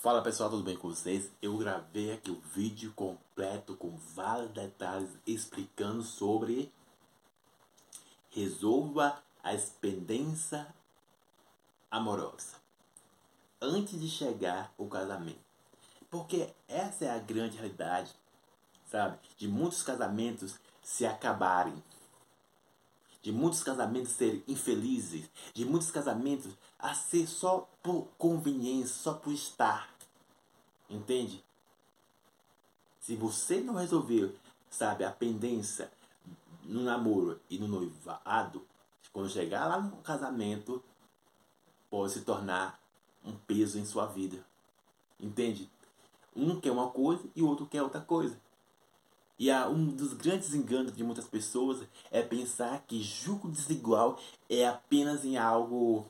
Fala pessoal, tudo bem com vocês? Eu gravei aqui o vídeo completo com vários detalhes explicando sobre resolva a expendência amorosa antes de chegar o casamento. Porque essa é a grande realidade, sabe? De muitos casamentos se acabarem. De muitos casamentos serem infelizes. De muitos casamentos a ser só por conveniência, só por estar. Entende? Se você não resolver, sabe, a pendência no namoro e no noivado, quando chegar lá no casamento, pode se tornar um peso em sua vida. Entende? Um quer uma coisa e o outro quer outra coisa. E um dos grandes enganos de muitas pessoas é pensar que julgo desigual é apenas em algo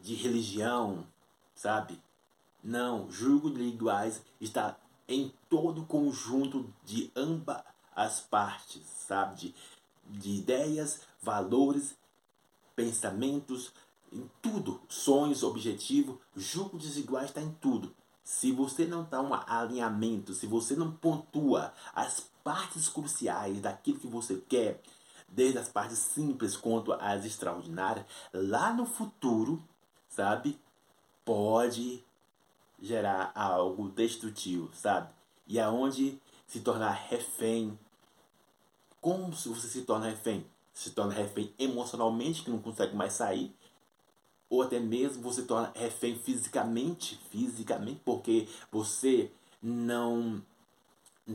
de religião, sabe? Não, julgo de iguais está em todo o conjunto de ambas as partes, sabe? De, de ideias, valores, pensamentos, em tudo, sonhos, objetivo, julgo desiguais está em tudo. Se você não dá um alinhamento, se você não pontua as partes cruciais daquilo que você quer, desde as partes simples quanto as extraordinárias, lá no futuro, sabe, pode gerar algo destrutivo, sabe? E aonde se tornar refém. Como se você se torna refém? Se torna refém emocionalmente, que não consegue mais sair. Ou até mesmo você torna refém fisicamente, fisicamente, porque você não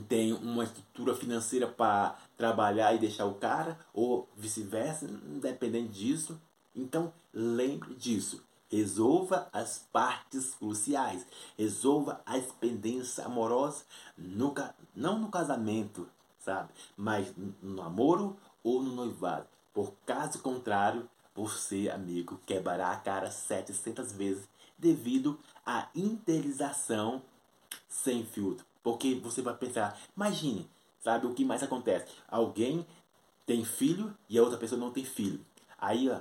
tem uma estrutura financeira para trabalhar e deixar o cara, ou vice-versa, independente disso. Então, lembre disso. Resolva as partes cruciais. Resolva a expendência amorosa, no, não no casamento, sabe? Mas no namoro ou no noivado. Por caso contrário, você, amigo, quebrará a cara 700 vezes devido à interiorização sem filtro. Porque você vai pensar, imagine, sabe o que mais acontece? Alguém tem filho e a outra pessoa não tem filho. Aí, ó,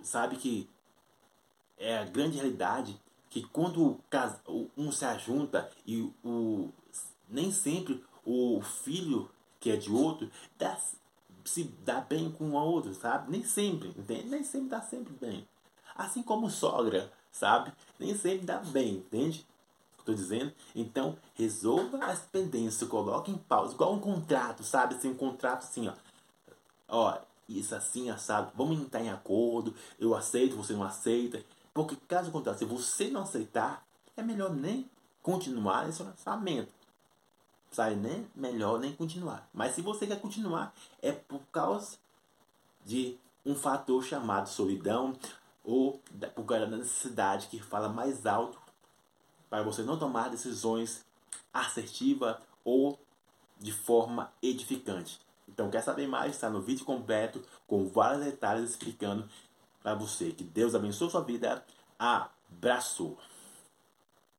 sabe que é a grande realidade que quando um se ajunta e o nem sempre o filho que é de outro dá, se dá bem com o outro, sabe? Nem sempre, entende? Nem sempre dá sempre bem. Assim como sogra, sabe? Nem sempre dá bem, entende? Estou dizendo? Então, resolva as pendências, coloque em pausa, igual um contrato, sabe? Assim, um contrato assim, ó. Ó, isso assim, assado, vamos entrar em acordo, eu aceito, você não aceita. Porque caso contrário, se você não aceitar, é melhor nem continuar esse relacionamento. Sabe, nem melhor nem continuar. Mas se você quer continuar, é por causa de um fator chamado solidão ou por causa da necessidade que fala mais alto para você não tomar decisões assertivas ou de forma edificante. Então, quer saber mais? Está no vídeo completo com vários detalhes explicando para você. Que Deus abençoe sua vida. Abraço!